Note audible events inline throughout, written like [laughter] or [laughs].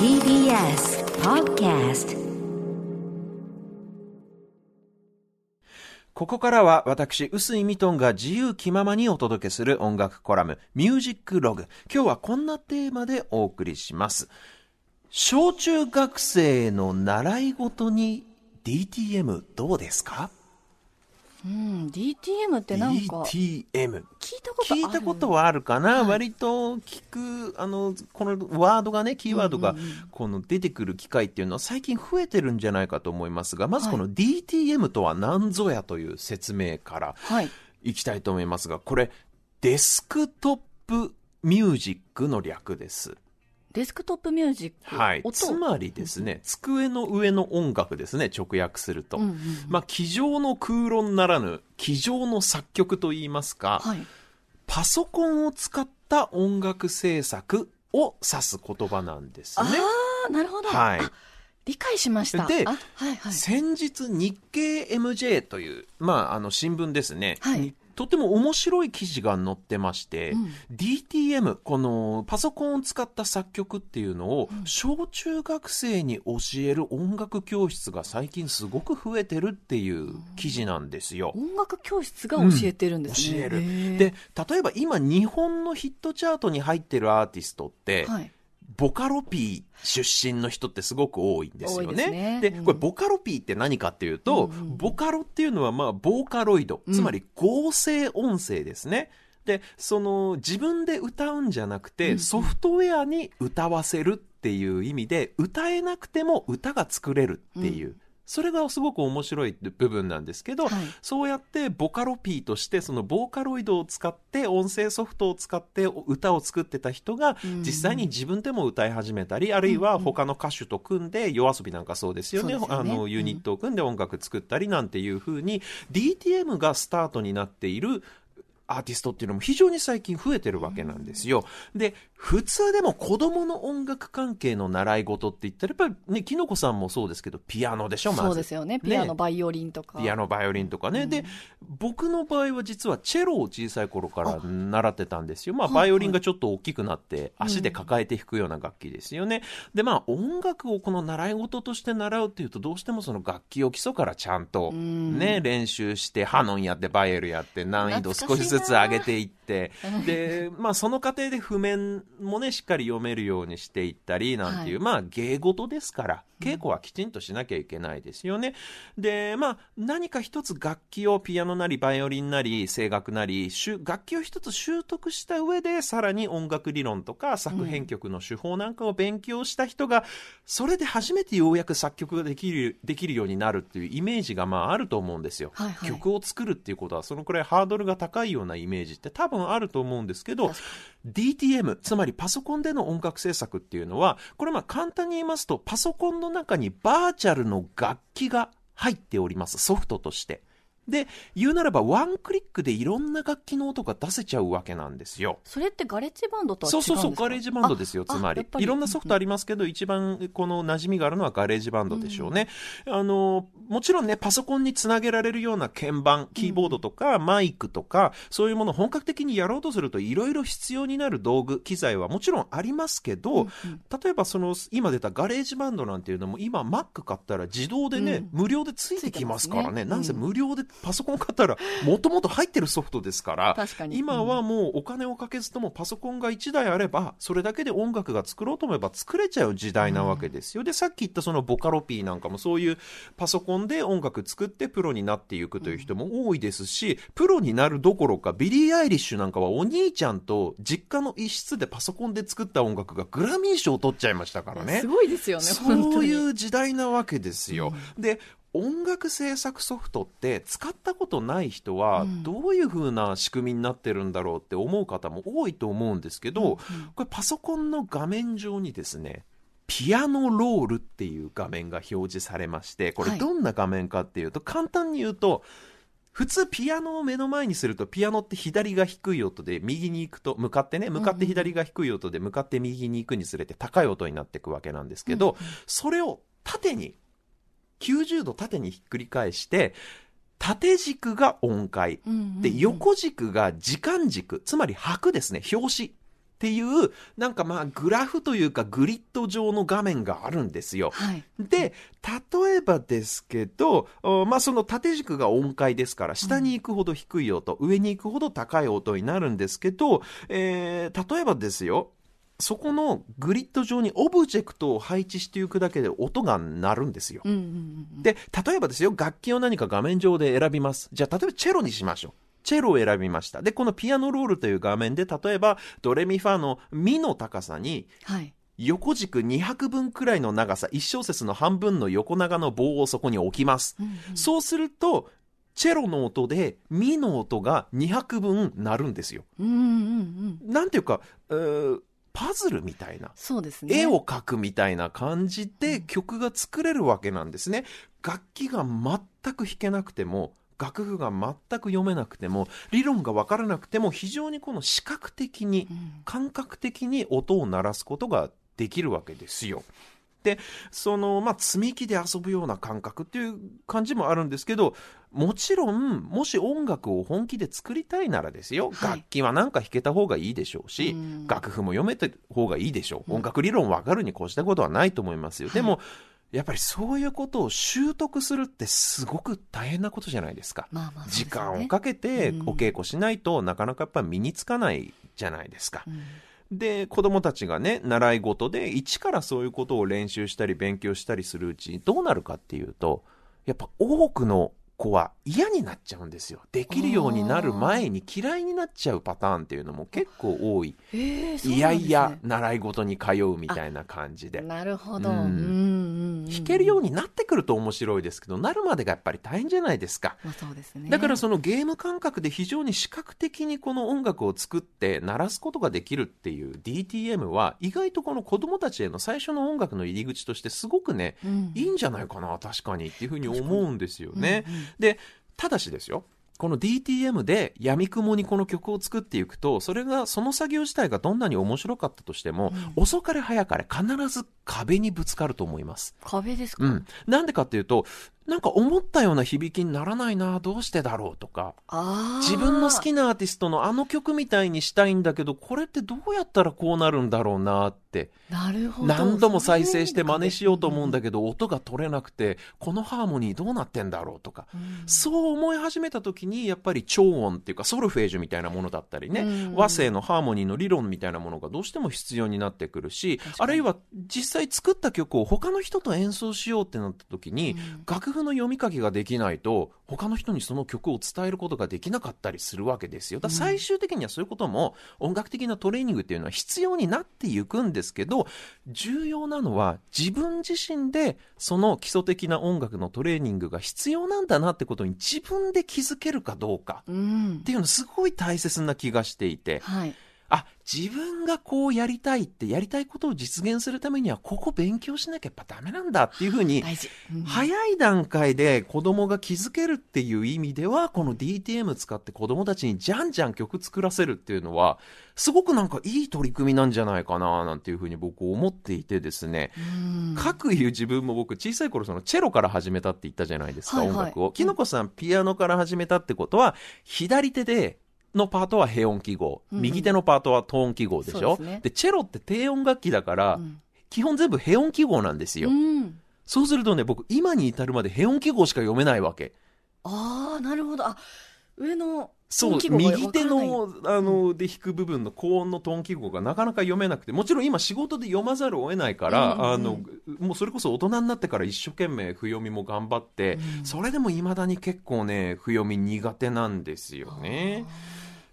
TBS Podcast ここからは私、臼井ミトンが自由気ままにお届けする音楽コラム、ミュージックログ。今日はこんなテーマでお送りします。小中学生の習い事に DTM どうですか？うん、DTM ってなんか ?DTM。聞いたこと聞いたことはあるかな、はい割と聞く、あの、このワードがね、キーワードが、この出てくる機会っていうのは最近増えてるんじゃないかと思いますが、まずこはの DTM とは何ぞやという説明からはい。いきたいと思いますが、これ、デスクトップミュージックの略です。デスクトップミュージック。はい。音つまりですね、机の上の音楽ですね、直訳すると。うんうんうんまあ、机上の空論ならぬ、机上の作曲といいますか、はい。パソコンを使った音楽制作を指す言葉なんですあね。あ、なるほど。はいあ理解しました。であはいはい。先日日経 MJ という、まあ、あの新聞ですね、はいにとても面白い記事が載ってまして、うん DTM このパソコンを使った作曲っていうのをうん小中学生に教える音楽教室が最近すごく増えてるっていう記事なんですよ。音楽教室が教えてるんですね。教えるで例えば今日本のヒットチャートに入ってるアーティストって、はい。ボカロ P 出身の人ってすごく多いんですよ多いですね。ねうん。これボカロ P って何かっていうと、うんうんボカロっていうのはまあボーカロイド、うん。つまり合成音声ですね。で、その自分で歌うんじゃなくて、うんうん。ソフトウェアに歌わせるっていう意味で、歌えなくても歌が作れるっていう、うそれがすごく面白い部分なんですけど、はい。そうやってボカロ P としてそのボーカロイドを使って音声ソフトを使って歌を作ってた人がうん。実際に自分でも歌い始めたり、あるいは他の歌手と組んで夜遊びなんかそうですよね。ね。あのユニットを組んで音楽作ったりなんていう風に DTM がスタートになっているアーティストっていうのも非常に最近増えてるわけなんですよ。で、普通でも子供の音楽関係の習い事って言ったら、やっぱりね、きのこさんもそうですけど、ピアノでしょ、まず。そうですよね。ピアノ、バイオリンとか。ピアノ、バイオリンとかね。うんで、僕の場合は実はチェロを小さい頃から習ってたんですよ。まあ、はいバイオリンがちょっと大きくなって、足で抱えて弾くような楽器ですよね。で、まあ、音楽をこの習い事として習うっていうと、どうしてもその楽器を基礎からちゃんとうんね、練習して、ハノンやって、バイエルやって、難易度少しずつ上げていって、で、まあ、その過程で譜面もね、しっかり読めるようにしていったり、なんていう、はい。まあ、芸事ですから、稽古はきちんとしなきゃいけないですよね。で、まあ、何か一つ楽器をピアノなり、バイオリンなり、声楽なり、しゅ楽器を一つ習得した上で、さらに音楽理論とか作編曲の手法なんかを勉強した人が、それで初めてようやく作曲ができる、[laughs] できるようになるっていうイメージがまああると思うんですよ。はいはい曲を作るっていうことは、そのくらいハードルが高いようなイメージって多分あると思うんですけど DTM、つまりパソコンでの音楽制作っていうのは、これまあ簡単に言いますと、パソコンの中にバーチャルの楽器が入っております、ソフトとして。で、言うならばワンクリックでいろんな楽器の音が出せちゃうわけなんですよ。それってガレッジバンドとは違そううんですか？そうそう、ガレージバンドですよ、あつまり。いろんなソフトありますけど、一番この馴染みがあるのはガレージバンドでしょうね。あの、もちろんね、パソコンにつなげられるような鍵盤、キーボードとか、マイクとか、そういうものを本格的にやろうとすると、いろいろ必要になる道具、機材はもちろんありますけど、例えばその、今出たガレージバンドなんていうのも、今 Mac 買ったら自動でね、うん。無料でついてきますからね。ね。なんせうん無料でパソコン買ったら、もともと入ってるソフトですから、確かに今はもうお金をかけずともパソコンが1台あれば、それだけで音楽が作ろうと思えば作れちゃう時代なわけですよ。で、さっき言ったそのボカロ P なんかもそういうパソコンで音楽作ってプロになっていくという人も多いですし、プロになるどころかビリー・アイリッシュなんかはお兄ちゃんと実家の一室でパソコンで作った音楽がグラミー賞を取っちゃいましたからねす。ごいですよね。そういう時代なわけですよ。で、音楽制作ソフトって使ったことない人はうん。どういう風な仕組みになってるんだろうって思う方も多いと思うんですけど、これパソコンの画面上にですね、ピアノロールっていう画面が表示されまして、これはいどんな画面かっていうと、簡単に言うと、普通ピアノを目の前にするとピアノって左が低い音で右に行くと向かってね向かって左が低い音で向かって右に行くにつれて高い音になっていくわけなんですけど、それを縦に90度縦にひっくり返して縦軸が音階うんうんうんで横軸が時間軸つまり拍ですね表紙っていう、なんかまあグラフというかグリッド上の画面があるんですよ。はい。で、例えばですけど、おまあその縦軸が音階ですから、下に行くほど低い音、上に行くほど高い音になるんですけど、えー例えばですよ、そこのグリッド上にオブジェクトを配置していくだけで音が鳴るんですよ。うんうんうん。で、例えばですよ、楽器を何か画面上で選びます。じゃあ、例えばチェロにしましょう。チェロを選びました。で、このピアノロールという画面で、例えば、ドレミファのミの高さに、はい。横軸2拍分くらいの長さ、1小節の半分の横長の棒をそこに置きます。うんうんそうすると、チェロの音で、ミの音が2拍分鳴るんですよ。うんうんうん。なんていうか、えーパズルみたいな。そうですね。絵を描くみたいな感じで曲が作れるわけなんですね。楽器が全く弾けなくても、楽譜が全く読めなくても、理論がわからなくても、非常にこの視覚的にう、ん感覚的に音を鳴らすことができるわけですよ。で、その、まあ、積み木で遊ぶような感覚っていう感じもあるんですけど、もちろん、もし音楽を本気で作りたいならですよ、はい楽器はなんか弾けた方がいいでしょうし、うん楽譜も読めた方がいいでしょう。音楽理論わかるに越したことはないと思いますよ。でも、やっぱりそういうことを習得するってすごく大変なことじゃないですか。まあまあすよね、間をかけてうんお稽古しないとなかなかやっぱり身につかないじゃないですか。うんで、子供たちがね、習い事で一からそういうことを練習したり勉強したりするうちにどうなるかっていうと、やっぱ多くの子は嫌になっちゃうんですよ。できるようになる前に嫌いになっちゃうパターンっていうのも結構多い。ええそういやいや習い事に通うみたいな感じで。なるほど。ううんんうんうん。弾けるようになってくると面白いですけど、なるまでがやっぱり大変じゃないですか。まあそうですね。だからそのゲーム感覚で非常に視覚的にこの音楽を作って鳴らすことができるっていう DTM は意外とこの子供たちへの最初の音楽の入り口としてすごくね、うんいいんじゃないかな、確かにっていうふうに思うんですよね。うんうんで、ただしですよ。この DTM で闇雲にこの曲を作っていくと、それが、その作業自体がどんなに面白かったとしても、遅かれ早かれ必ず壁にぶつかると思います。壁ですか、うん。なんでかっていうと、なんか思ったような響きにならないな、どうしてだろうとか。自分の好きなアーティストのあの曲みたいにしたいんだけど、これってどうやったらこうなるんだろうなって、なるほど。何度も再生して真似しようと思うんだけけど、音が取れなくて、このハーモニーどうなってんだろうとか、ど、そう思い始めた時に、やっぱり超音っていうか、ソルフェージュみたいなものだったりね、うん。和声のハーモニーの理論みたいなものがどうしても必要になってくるし、あるいは実際作った曲を他の人と演奏しようってなった時に、うん。楽譜の読み書きができないと、他の人にその曲を伝えることができなかったりするわけですよ。だから最終的にはそういうことも、音楽的なトレーニングっていうのは必要になっていくんですけど、重要なのは自分自身でその基礎的な音楽のトレーニングが必要なんだなってことに自分で気づけるかどうかうんっていうのすごい大切な気がしていて、はい。あ、自分がこうやりたいって、やりたいことを実現するためには、ここ勉強しなきゃやっぱダメなんだっていうふうに、早い段階で子供が気づけるっていう意味では、この DTM 使って子供たちにじゃんじゃん曲作らせるっていうのは、すごくなんかいい取り組みなんじゃないかな、なんていうふうに僕思っていてですね。うん各言う自分も僕小さい頃そのチェロから始めたって言ったじゃないですか、はいはい音楽を。きのこさんピアノから始めたってことは、左手で、のパートは平音記号、うん右手のパートはトーン記号でしょ、ですね。で、チェロって低音楽器だから、うん。基本全部平音記号なんですよ。うん。そうするとね、僕今に至るまで平音記号しか読めないわけ。ああ、なるほど。あ、上のそう右手の、あの、で弾く部分の高音のトーン記号がなかなか読めなくて、もちろん今仕事で読まざるを得ないから、うんうんあの、もうそれこそ大人になってから一生懸命譜読みも頑張って、うん。それでも未だに結構ね、譜読み苦手なんですよね。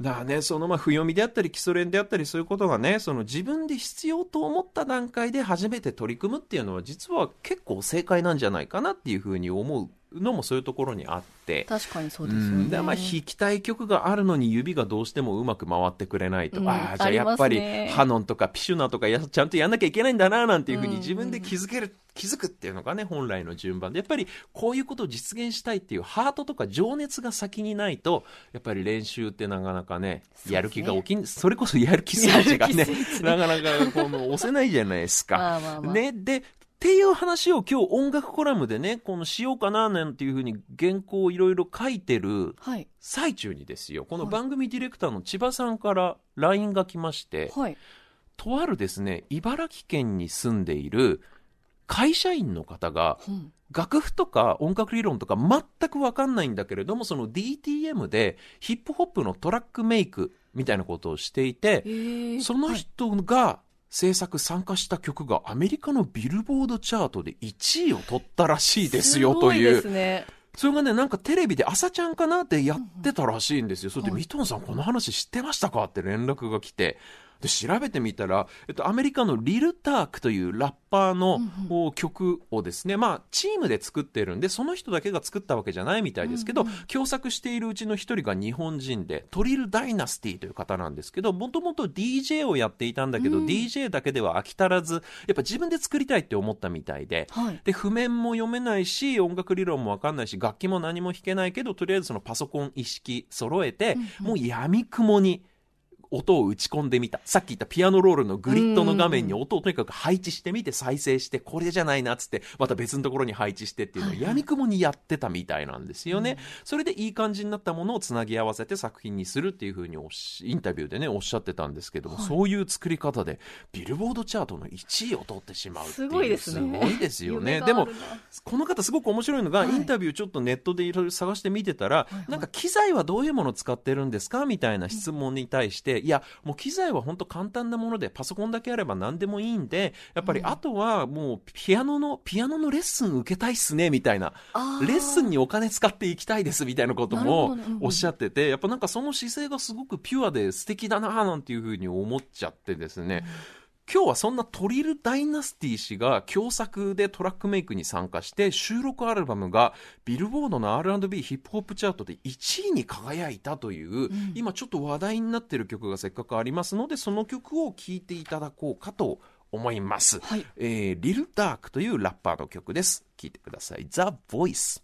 だからね、そのまあ、不読みであったり、基礎練であったり、そういうことがね、その自分で必要と思った段階で初めて取り組むっていうのは、実は結構正解なんじゃないかなっていうふうに思うのもそういうところにあって。確かにそうですうよね。ん、でまあ弾きたい曲があるのに指がどうしてもうまく回ってくれないと、うんああじゃあやっぱりハノンとかピシュナとかやちゃんとやんなきゃいけないんだななんていうふうにうん自分で気づける、気づくっていうのがね本来の順番でやっぱりこういうことを実現したいっていうハートとか情熱が先にないとやっぱり練習ってなかなかねやる気が起きんそれこそやる気スイッチがね [laughs] やる気スイッチなかなかこう押せないじゃないですか。[laughs] まあまあまあね、でっていう話を今日音楽コラムでね、このしようかななんていうふうに原稿をいろいろ書いてるはい。最中にですよ、このはい番組ディレクターの千葉さんから LINE が来まして、はい。とあるですね、茨城県に住んでいる会社員の方が、うん。楽譜とか音楽理論とか全くわかんないんだけれども、その DTM でヒップホップのトラックメイクみたいなことをしていてえ、ーそのはい人が制作参加した曲がアメリカのビルボードチャートで1位を取ったらしいですよといすごう。ですね。それがね、なんかテレビで朝ちゃんかなってやってたらしいんですよ。それで、はいミトンさんこの話知ってましたか？って連絡が来て。で、調べてみたら、えっと、アメリカのリル・タークというラッパーの、うんお曲をですね、まあ、チームで作ってるんで、その人だけが作ったわけじゃないみたいですけど、うんうん。共作しているうちの一人が日本人で、トリル・ダイナスティという方なんですけど、もともと DJ をやっていたんだけど、うん。DJ だけでは飽き足らず、やっぱ自分で作りたいって思ったみたいで、はい。で譜面も読めないし音楽理論も分かんないし楽器も何も弾けないけどとりあえずそのパソコン一式揃えて、うんうん。もうやみくもに音を打ち込んでみた。さっき言ったピアノロールのグリッドの画面に音をとにかく配置してみて再生してこれじゃないなっつってまた別のところに配置してっていうのをはいはい。やみくもにやってたみたいなんですよね、それでいい感じになったものをつなぎ合わせて作品にするっていうふうにおっしインタビューでねおっしゃってたんですけども、はい。そういう作り方でビルボードチャートの1位を取ってしまうすごいですね。すごいですよね。でもこの方すごく面白いのが、はい。インタビューちょっとネットでいろいろ探してみてたら、いはい。なんか機材はどういうものを使ってるんですかみたいな質問に対して、いや、もう機材は本当簡単なもので、パソコンだけあれば何でもいいんで、やっぱりうん。あとはもうピアノの、ピアノのレッスン受けたいっすね、みたいな。レッスンにお金使っていきたいですみたいなこともおっしゃってて、やっぱなんかその姿勢がすごくピュアで素敵だななんていうふうに思っちゃってですね、今日はそんなトリル・ダイナスティ氏が共作でトラックメイクに参加して収録アルバムがビルボードの R&B ヒップホップチャートで1位に輝いたという、ん。今ちょっと話題になっている曲がせっかくありますのでその曲を聴いていただこうかと思います、はい。えーリル・ダークというラッパーの曲です。聴いてください。The Voice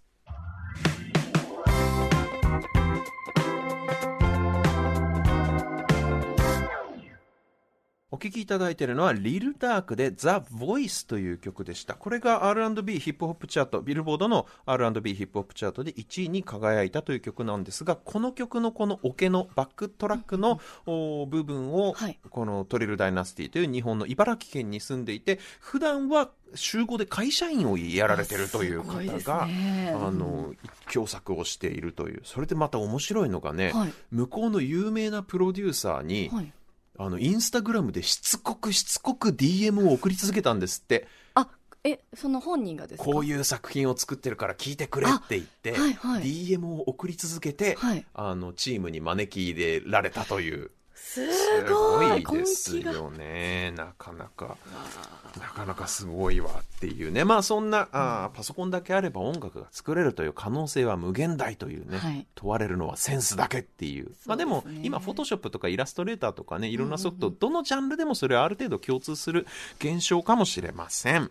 お聴きいただいているのは、リルダークで The Voice という曲でした。これが R&B ヒップホップチャート、ビルボードの R&B ヒップホップチャートで1位に輝いたという曲なんですが、この曲のこのオケのバックトラックの、お部分を、はいこのトリルダイナスティという日本の茨城県に住んでいて、普段は週5で会社員をやられてるという方が、ねあの、共作をしているという。それでまた面白いのがね、はい向こうの有名なプロデューサーに、はい。あの、インスタグラムでしつこくしつこく DM を送り続けたんですって。あ、え、その本人がですか？こういう作品を作ってるから聞いてくれって言って、はいはい DM を送り続けて、はいあの、チームに招き入れられたという。すすごいですよね。なかなか、なかなかすごいわっていうね。まあそんな、あーパソコンだけあれば音楽が作れるという可能性は無限大というね、はい問われるのはセンスだけっていう。まあでも今フォトショップとかイラストレーターとかね、いろんなソフト、うんうんどのジャンルでもそれはある程度共通する現象かもしれません。